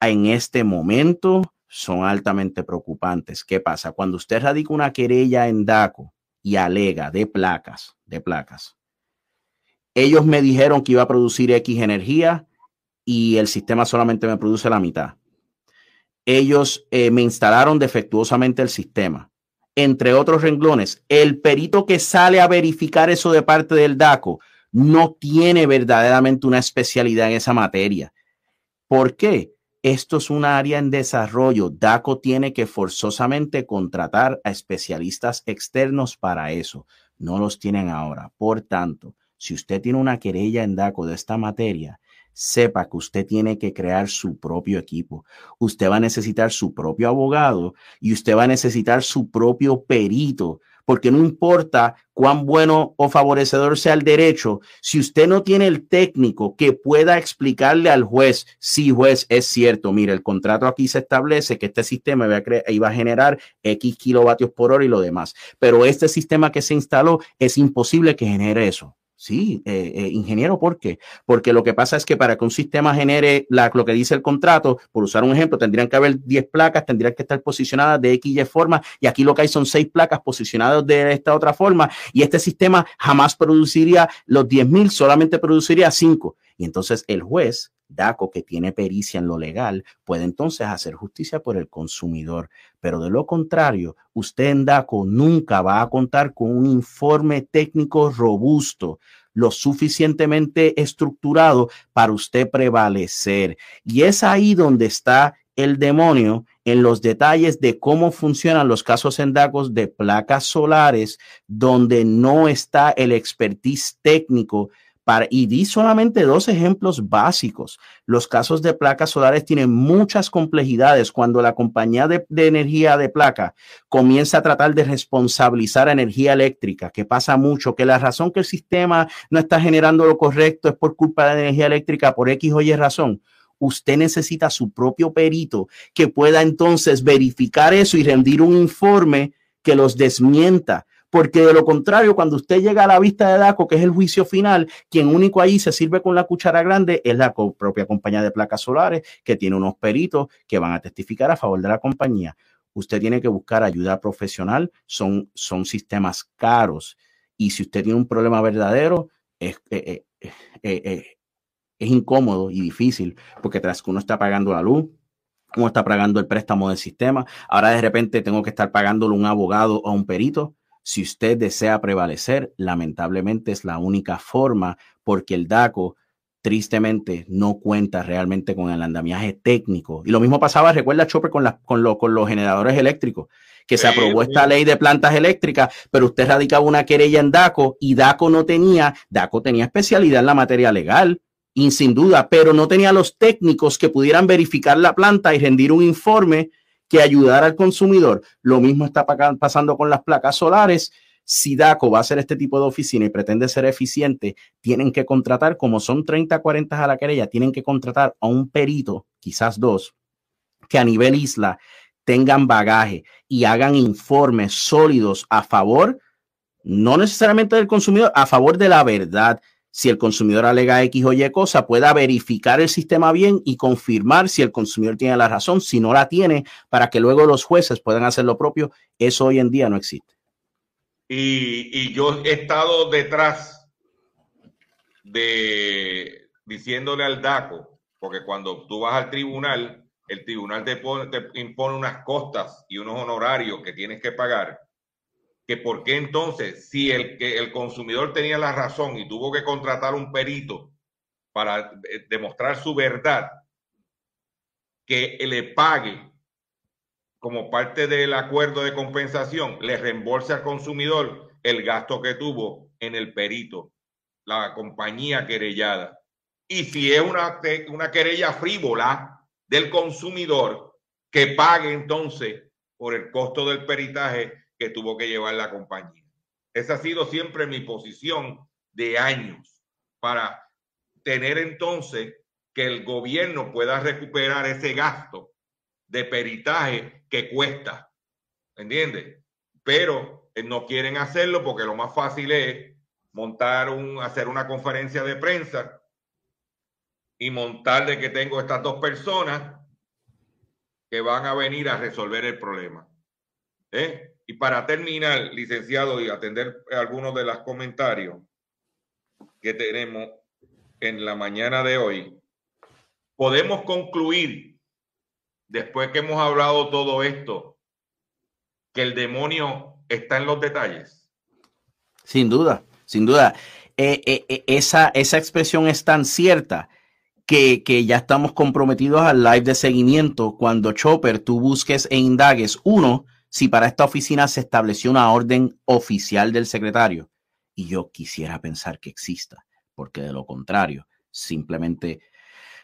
En este momento son altamente preocupantes. ¿Qué pasa? Cuando usted radica una querella en DACO y alega de placas, de placas, ellos me dijeron que iba a producir X energía y el sistema solamente me produce la mitad. Ellos eh, me instalaron defectuosamente el sistema. Entre otros renglones, el perito que sale a verificar eso de parte del DACO no tiene verdaderamente una especialidad en esa materia. ¿Por qué? Esto es un área en desarrollo. DACO tiene que forzosamente contratar a especialistas externos para eso. No los tienen ahora. Por tanto, si usted tiene una querella en DACO de esta materia, sepa que usted tiene que crear su propio equipo. Usted va a necesitar su propio abogado y usted va a necesitar su propio perito porque no importa cuán bueno o favorecedor sea el derecho, si usted no tiene el técnico que pueda explicarle al juez, si juez es cierto, mire, el contrato aquí se establece que este sistema iba a generar X kilovatios por hora y lo demás, pero este sistema que se instaló es imposible que genere eso. Sí, eh, eh, ingeniero, ¿por qué? Porque lo que pasa es que para que un sistema genere lo que dice el contrato, por usar un ejemplo, tendrían que haber 10 placas, tendrían que estar posicionadas de X y forma, y aquí lo que hay son 6 placas posicionadas de esta otra forma, y este sistema jamás produciría los 10.000, solamente produciría 5. Y entonces el juez DACO, que tiene pericia en lo legal, puede entonces hacer justicia por el consumidor. Pero de lo contrario, usted en DACO nunca va a contar con un informe técnico robusto lo suficientemente estructurado para usted prevalecer. Y es ahí donde está el demonio en los detalles de cómo funcionan los casos en DACOs de placas solares, donde no está el expertise técnico y di solamente dos ejemplos básicos. Los casos de placas solares tienen muchas complejidades cuando la compañía de, energía de placa comienza a tratar de responsabilizar energía eléctrica, que pasa mucho, que la razón que el sistema no está generando lo correcto es por culpa de la energía eléctrica, por X o Y razón usted necesita su propio perito que pueda entonces verificar eso y rendir un informe que los desmienta porque de lo contrario, cuando usted llega a la vista de DACO, que es el juicio final, quien único ahí se sirve con la cuchara grande es la propia compañía de placas solares, que tiene unos peritos que van a testificar a favor de la compañía. Usted tiene que buscar ayuda profesional, son, son sistemas caros. Y si usted tiene un problema verdadero, es, eh, eh, eh, es incómodo y difícil, porque tras que uno está pagando la luz, uno está pagando el préstamo del sistema, ahora de repente tengo que estar pagándole un abogado o un perito si usted desea prevalecer, lamentablemente es la única forma porque el DACO tristemente no cuenta realmente con el andamiaje técnico. Y lo mismo pasaba, recuerda Chopper, con, con, los generadores eléctricos, que se aprobó esta ley de plantas eléctricas, pero usted radicaba una querella en DACO y DACO no tenía, DACO tenía especialidad en la materia legal, y sin duda, pero no tenía los técnicos que pudieran verificar la planta y rendir un informe que ayudar al consumidor. Lo mismo está pasando con las placas solares. Si DACO va a hacer este tipo de oficina y pretende ser eficiente, tienen que contratar, como son 30, 40 a la querella, tienen que contratar a un perito, quizás dos, que a nivel isla tengan bagaje y hagan informes sólidos a favor, no necesariamente del consumidor, a favor de la verdad si el consumidor alega X o Y cosa, pueda verificar el sistema bien y confirmar si el consumidor tiene la razón, si no la tiene, para que luego los jueces puedan hacer lo propio. Eso hoy en día no existe. Y, yo he estado detrás de diciéndole al DACO, porque cuando tú vas al tribunal, el tribunal te, te impone unas costas y unos honorarios que tienes que pagar que por qué entonces, si el, que el consumidor tenía la razón y tuvo que contratar un perito para eh, demostrar su verdad, que le pague como parte del acuerdo de compensación, le reembolse al consumidor el gasto que tuvo en el perito, la compañía querellada. Y si es una, una querella frívola del consumidor, que pague entonces por el costo del peritaje que tuvo que llevar la compañía. Esa ha sido siempre mi posición de años para tener entonces que el gobierno pueda recuperar ese gasto de peritaje que cuesta. ¿Entiendes? Pero eh, no quieren hacerlo porque lo más fácil es montar un, hacer una conferencia de prensa y montar de que tengo estas dos personas que van a venir a resolver el problema. ¿Eh? Y para terminar, licenciado, y atender algunos de los comentarios que tenemos en la mañana de hoy, podemos concluir, después que hemos hablado todo esto, que el demonio está en los detalles. Sin duda, sin duda. Eh, eh, eh, esa, esa expresión es tan cierta que, que, ya estamos comprometidos al live de seguimiento. Cuando Chopper, tú busques e indagues, uno, si para esta oficina se estableció una orden oficial del secretario. Y yo quisiera pensar que exista, porque de lo contrario, simplemente,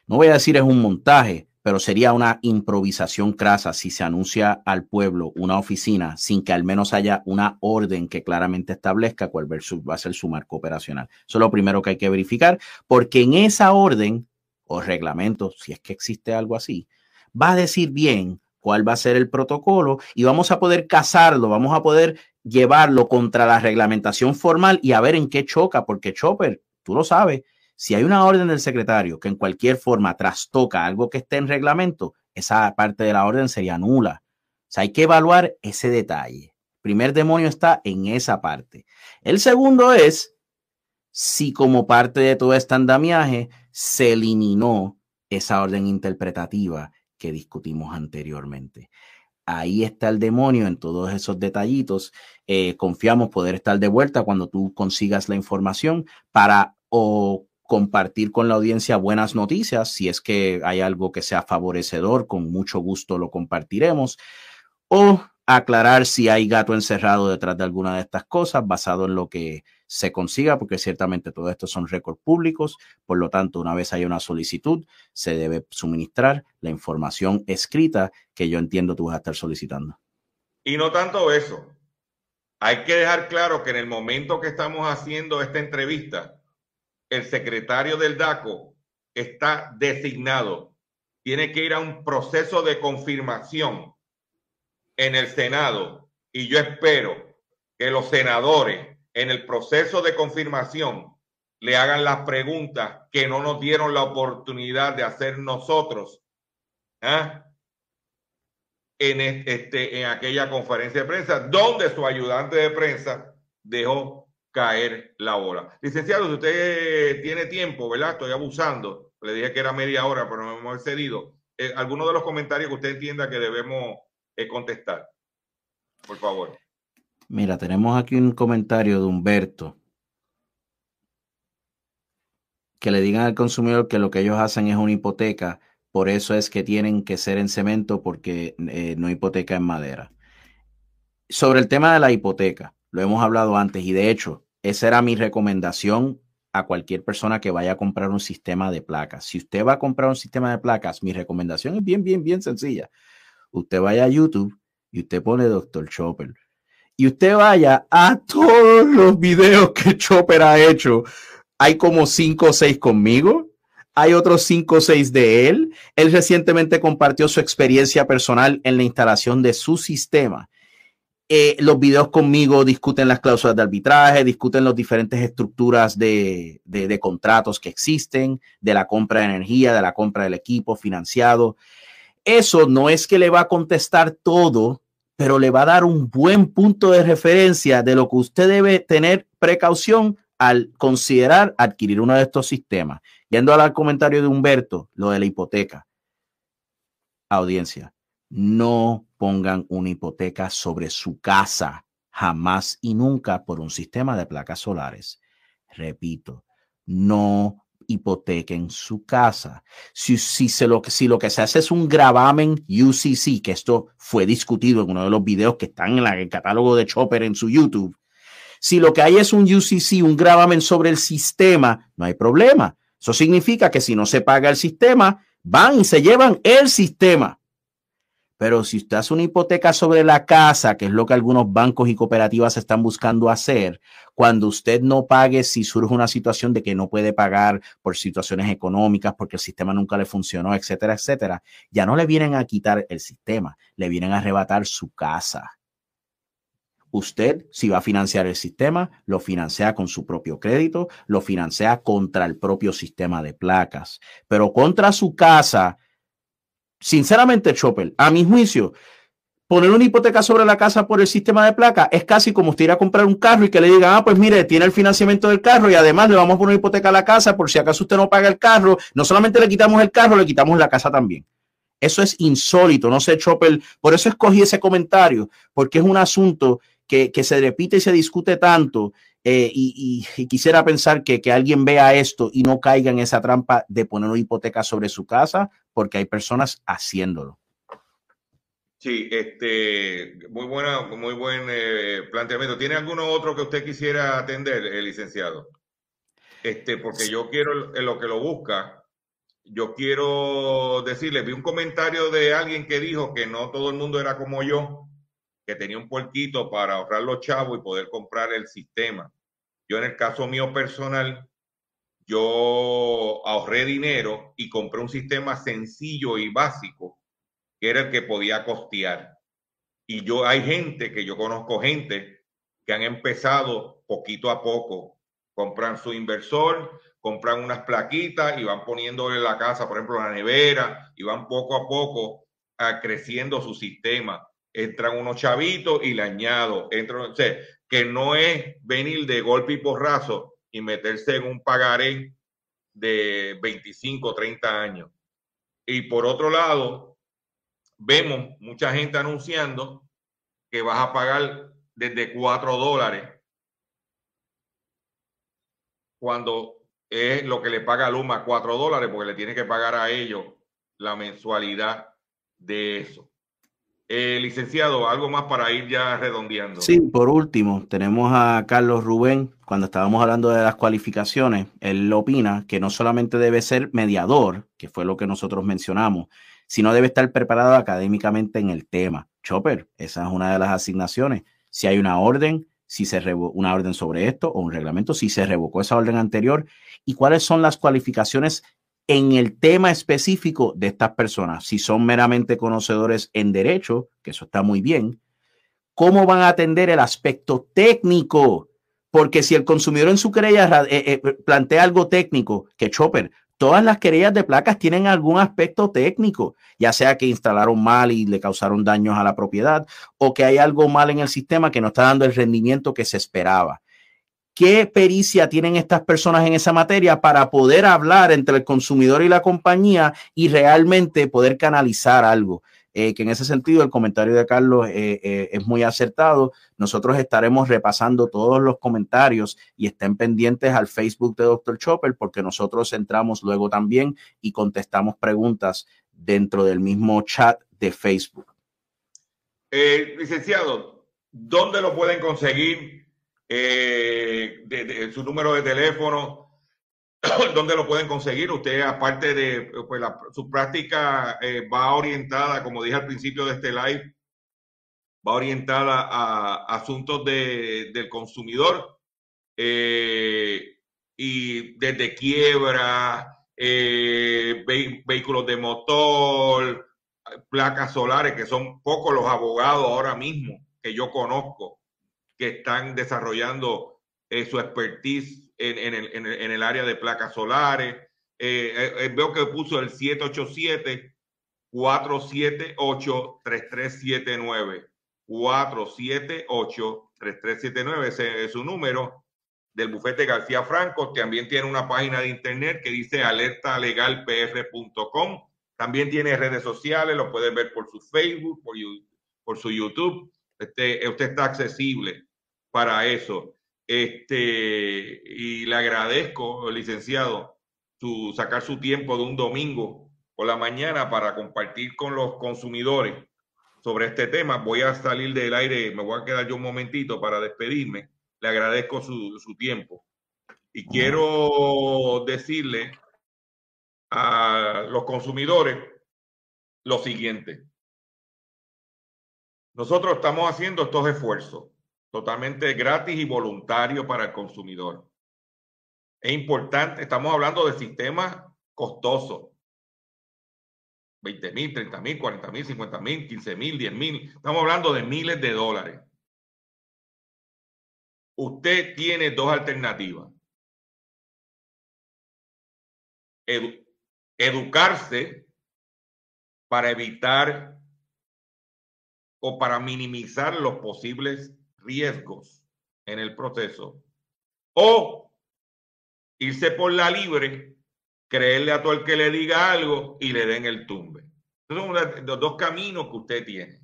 no voy a decir es un montaje, pero sería una improvisación crasa si se anuncia al pueblo una oficina sin que al menos haya una orden que claramente establezca cuál va a ser su marco operacional. Eso es lo primero que hay que verificar, porque en esa orden o reglamento, si es que existe algo así, va a decir bien cuál va a ser el protocolo y vamos a poder casarlo, vamos a poder llevarlo contra la reglamentación formal y a ver en qué choca, porque Chopper, tú lo sabes, si hay una orden del secretario que en cualquier forma trastoca algo que esté en reglamento, esa parte de la orden sería nula. O sea, hay que evaluar ese detalle. primer demonio está en esa parte. El segundo es si como parte de todo este andamiaje se eliminó esa orden interpretativa discutimos anteriormente. Ahí está el demonio en todos esos detallitos. Eh, confiamos poder estar de vuelta cuando tú consigas la información para o compartir con la audiencia buenas noticias. Si es que hay algo que sea favorecedor, con mucho gusto lo compartiremos. O aclarar si hay gato encerrado detrás de alguna de estas cosas, basado en lo que se consiga, porque ciertamente todo esto son récords públicos, por lo tanto, una vez hay una solicitud, se debe suministrar la información escrita que yo entiendo tú vas a estar solicitando. Y no tanto eso, hay que dejar claro que en el momento que estamos haciendo esta entrevista, el secretario del DACO está designado, tiene que ir a un proceso de confirmación en el Senado y yo espero que los senadores en el proceso de confirmación le hagan las preguntas que no nos dieron la oportunidad de hacer nosotros ¿ah? en, este, en aquella conferencia de prensa, donde su ayudante de prensa dejó caer la bola. Licenciado, si usted tiene tiempo, ¿verdad? Estoy abusando. Le dije que era media hora, pero no hemos excedido. Eh, algunos de los comentarios que usted entienda que debemos eh, contestar. Por favor. Mira, tenemos aquí un comentario de Humberto. Que le digan al consumidor que lo que ellos hacen es una hipoteca, por eso es que tienen que ser en cemento porque eh, no hipoteca en madera. Sobre el tema de la hipoteca, lo hemos hablado antes y de hecho, esa era mi recomendación a cualquier persona que vaya a comprar un sistema de placas. Si usted va a comprar un sistema de placas, mi recomendación es bien, bien, bien sencilla. Usted vaya a YouTube y usted pone Dr. Chopper y usted vaya a todos los videos que Chopper ha hecho, hay como cinco o seis conmigo. Hay otros cinco o seis de él. Él recientemente compartió su experiencia personal en la instalación de su sistema. Eh, los videos conmigo discuten las cláusulas de arbitraje, discuten las diferentes estructuras de, de, contratos que existen, de la compra de energía, de la compra del equipo financiado. Eso no es que le va a contestar todo pero le va a dar un buen punto de referencia de lo que usted debe tener precaución al considerar adquirir uno de estos sistemas. Yendo al comentario de Humberto, lo de la hipoteca. Audiencia, no pongan una hipoteca sobre su casa. jamás y nunca por un sistema de placas solares. Repito, no hipotequen su casa. Si, si, se lo, si lo que se hace es un gravamen UCC, que esto fue discutido en uno de los videos que están en, el catálogo de Chopper en su YouTube, si lo que hay es un UCC, un gravamen sobre el sistema, no hay problema. Eso significa que si no se paga el sistema, van y se llevan el sistema. Pero si usted hace una hipoteca sobre la casa, que es lo que algunos bancos y cooperativas están buscando hacer, cuando usted no pague, si surge una situación de que no puede pagar por situaciones económicas, porque el sistema nunca le funcionó, etcétera, etcétera, ya no le vienen a quitar el sistema, le vienen a arrebatar su casa. Usted, si va a financiar el sistema, lo financia con su propio crédito, lo financia contra el propio sistema de placas, pero contra su casa sinceramente, Chopper, a mi juicio, poner una hipoteca sobre la casa por el sistema de placa es casi como usted ir a comprar un carro y que le digan, ah, pues mire, tiene el financiamiento del carro y además le vamos a poner hipoteca a la casa por si acaso usted no paga el carro. No solamente le quitamos el carro, le quitamos la casa también. Eso es insólito, no sé, Chopper. Por eso escogí ese comentario, porque es un asunto que, se repite y se discute tanto. Eh, y, quisiera pensar que, que alguien vea esto y no caiga en esa trampa de poner una hipoteca sobre su casa porque hay personas haciéndolo. Sí, este, muy buena, muy buen eh, planteamiento. ¿Tiene alguno otro que usted quisiera atender, el licenciado? Este, porque yo quiero en lo que lo busca, yo quiero decirle, vi un comentario de alguien que dijo que no todo el mundo era como yo, que tenía un puerquito para ahorrar los chavos y poder comprar el sistema. Yo en el caso mío personal, yo ahorré dinero y compré un sistema sencillo y básico que era el que podía costear. Y yo hay gente que yo conozco gente que han empezado poquito a poco, compran su inversor, compran unas plaquitas y van poniéndole la casa, por ejemplo, la nevera, y van poco a poco ah, creciendo su sistema. Entran unos chavitos y le añado, entran, o que no es venir de golpe y porrazo y meterse en un pagaré de 25, 30 años. Y por otro lado, vemos mucha gente anunciando que vas a pagar desde 4 dólares cuando es lo que le paga Luma 4 dólares porque le tiene que pagar a ellos la mensualidad de eso. Eh, licenciado, algo más para ir ya redondeando. Sí, por último, tenemos a Carlos Rubén. Cuando estábamos hablando de las cualificaciones, él opina que no solamente debe ser mediador, que fue lo que nosotros mencionamos, sino debe estar preparado académicamente en el tema. Chopper, esa es una de las asignaciones. Si hay una orden, si se una orden sobre esto o un reglamento, si se revocó esa orden anterior y cuáles son las cualificaciones en el tema específico de estas personas. Si son meramente conocedores en derecho, que eso está muy bien, ¿cómo van a atender el aspecto técnico? Porque si el consumidor en su querella eh, eh, plantea algo técnico, que Chopper, todas las querellas de placas tienen algún aspecto técnico, ya sea que instalaron mal y le causaron daños a la propiedad o que hay algo mal en el sistema que no está dando el rendimiento que se esperaba. ¿Qué pericia tienen estas personas en esa materia para poder hablar entre el consumidor y la compañía y realmente poder canalizar algo? Eh, que en ese sentido el comentario de Carlos eh, eh, es muy acertado. Nosotros estaremos repasando todos los comentarios y estén pendientes al Facebook de Dr. Chopper porque nosotros entramos luego también y contestamos preguntas dentro del mismo chat de Facebook. licenciado, ¿dónde lo pueden conseguir? Eh, de, su número de teléfono, dónde lo pueden conseguir. Usted, aparte de pues, su práctica, eh, va orientada, como dije al principio de este live, va orientada a asuntos de, del consumidor eh, y desde quiebra, eh, vehículos de motor, placas solares, que son pocos los abogados ahora mismo que yo conozco que están desarrollando eh, su expertise en, el, área de placas solares. Eh, eh, veo que puso el 787-478-3379. 478-3379, ese es su número del bufete García Franco. También tiene una página de internet que dice alertalegalpr.com. También tiene redes sociales, lo pueden ver por su Facebook, por, por su YouTube Este, usted está accesible para eso. Este, y le agradezco, licenciado, su, sacar su tiempo de un domingo por la mañana para compartir con los consumidores sobre este tema. Voy a salir del aire, me voy a quedar yo un momentito para despedirme. Le agradezco su, su tiempo. Y quiero decirle a los consumidores lo siguiente. Nosotros estamos haciendo estos esfuerzos totalmente gratis y voluntarios para el consumidor. Es importante, estamos hablando de sistemas costosos. 20 mil, 30 mil, 40 mil, 50 mil, 15 mil, 10 mil. Estamos hablando de miles de dólares. Usted tiene dos alternativas. educarse para evitar o para minimizar los posibles riesgos en el proceso o irse por la libre, creerle a todo el que le diga algo y le den el tumbe. Esos son los dos caminos que usted tiene.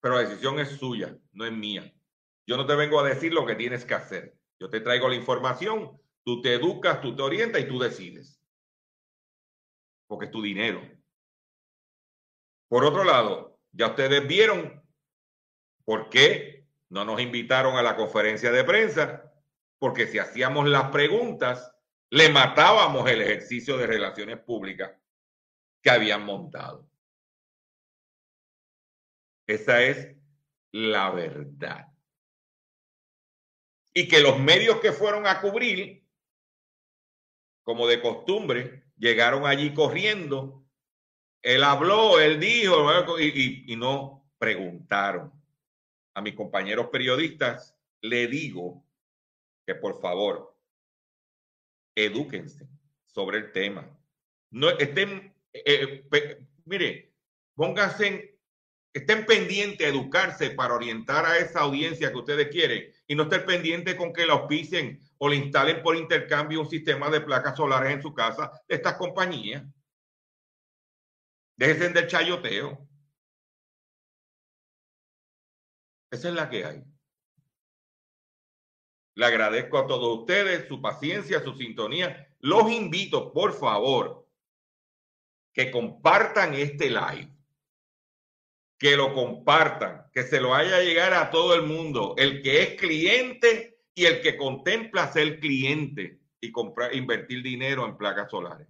Pero la decisión es suya, no es mía. Yo no te vengo a decir lo que tienes que hacer. Yo te traigo la información, tú te educas, tú te orientas y tú decides. Porque es tu dinero. Por otro lado, ya ustedes vieron por qué no nos invitaron a la conferencia de prensa, porque si hacíamos las preguntas, le matábamos el ejercicio de relaciones públicas que habían montado. Esa es la verdad. Y que los medios que fueron a cubrir, como de costumbre, llegaron allí corriendo él habló, él dijo, y, no preguntaron. A mis compañeros periodistas le digo que por favor, edúquense sobre el tema. No estén, eh, eh, mire, pónganse, estén pendientes a educarse para orientar a esa audiencia que ustedes quieren y no estén pendientes con que la auspicien o le instalen por intercambio un sistema de placas solares en su casa de estas compañías. Dejen del chayoteo. Esa es la que hay. Le agradezco a todos ustedes su paciencia, su sintonía. Los invito, por favor, que compartan este live. Que lo compartan, que se lo haya llegar a todo el mundo, el que es cliente y el que contempla ser cliente y comprar, invertir dinero en placas solares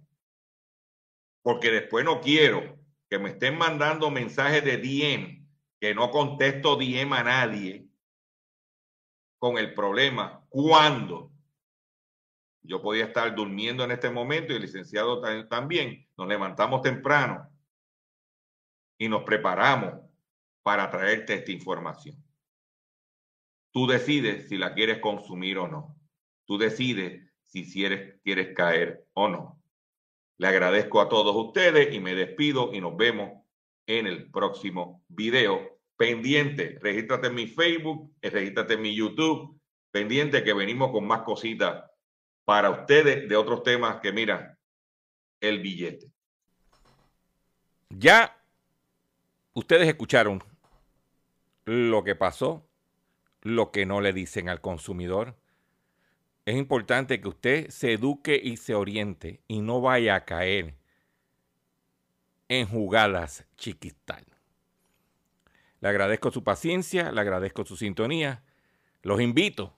porque después no quiero que me estén mandando mensajes de DM, que no contesto DM a nadie, con el problema cuando yo podía estar durmiendo en este momento y el licenciado también. Nos levantamos temprano y nos preparamos para traerte esta información. Tú decides si la quieres consumir o no. Tú decides si quieres, quieres caer o no. Le agradezco a todos ustedes y me despido y nos vemos en el próximo video. Pendiente, regístrate en mi Facebook, regístrate en mi YouTube. Pendiente que venimos con más cositas para ustedes de otros temas que mira el billete. Ya ustedes escucharon lo que pasó, lo que no le dicen al consumidor es importante que usted se eduque y se oriente y no vaya a caer en jugadas chiquistal. Le agradezco su paciencia, le agradezco su sintonía. Los invito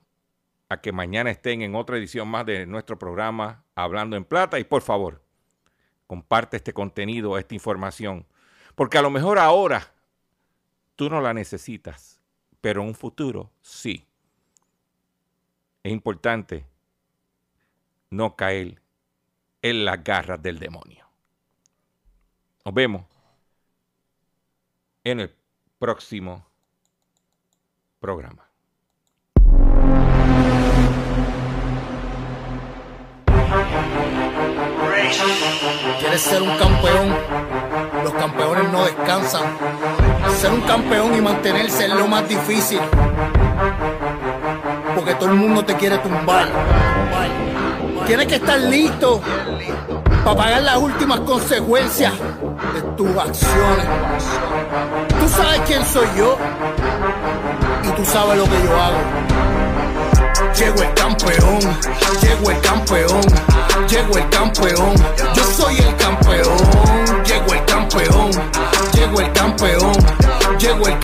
a que mañana estén en otra edición más de nuestro programa Hablando en Plata y por favor, comparte este contenido, esta información, porque a lo mejor ahora tú no la necesitas, pero en un futuro sí es importante no caer en las garras del demonio. Nos vemos en el próximo programa. ¿Quieres ser un campeón? Los campeones no descansan. Ser un campeón y mantenerse es lo más difícil porque todo el mundo te quiere tumbar. Tienes que estar listo para pagar las últimas consecuencias de tus acciones. Tú sabes quién soy yo y tú sabes lo que yo hago. Llego el campeón, llego el campeón, llego el campeón, yo soy el campeón, llego el campeón, llego el campeón, llego el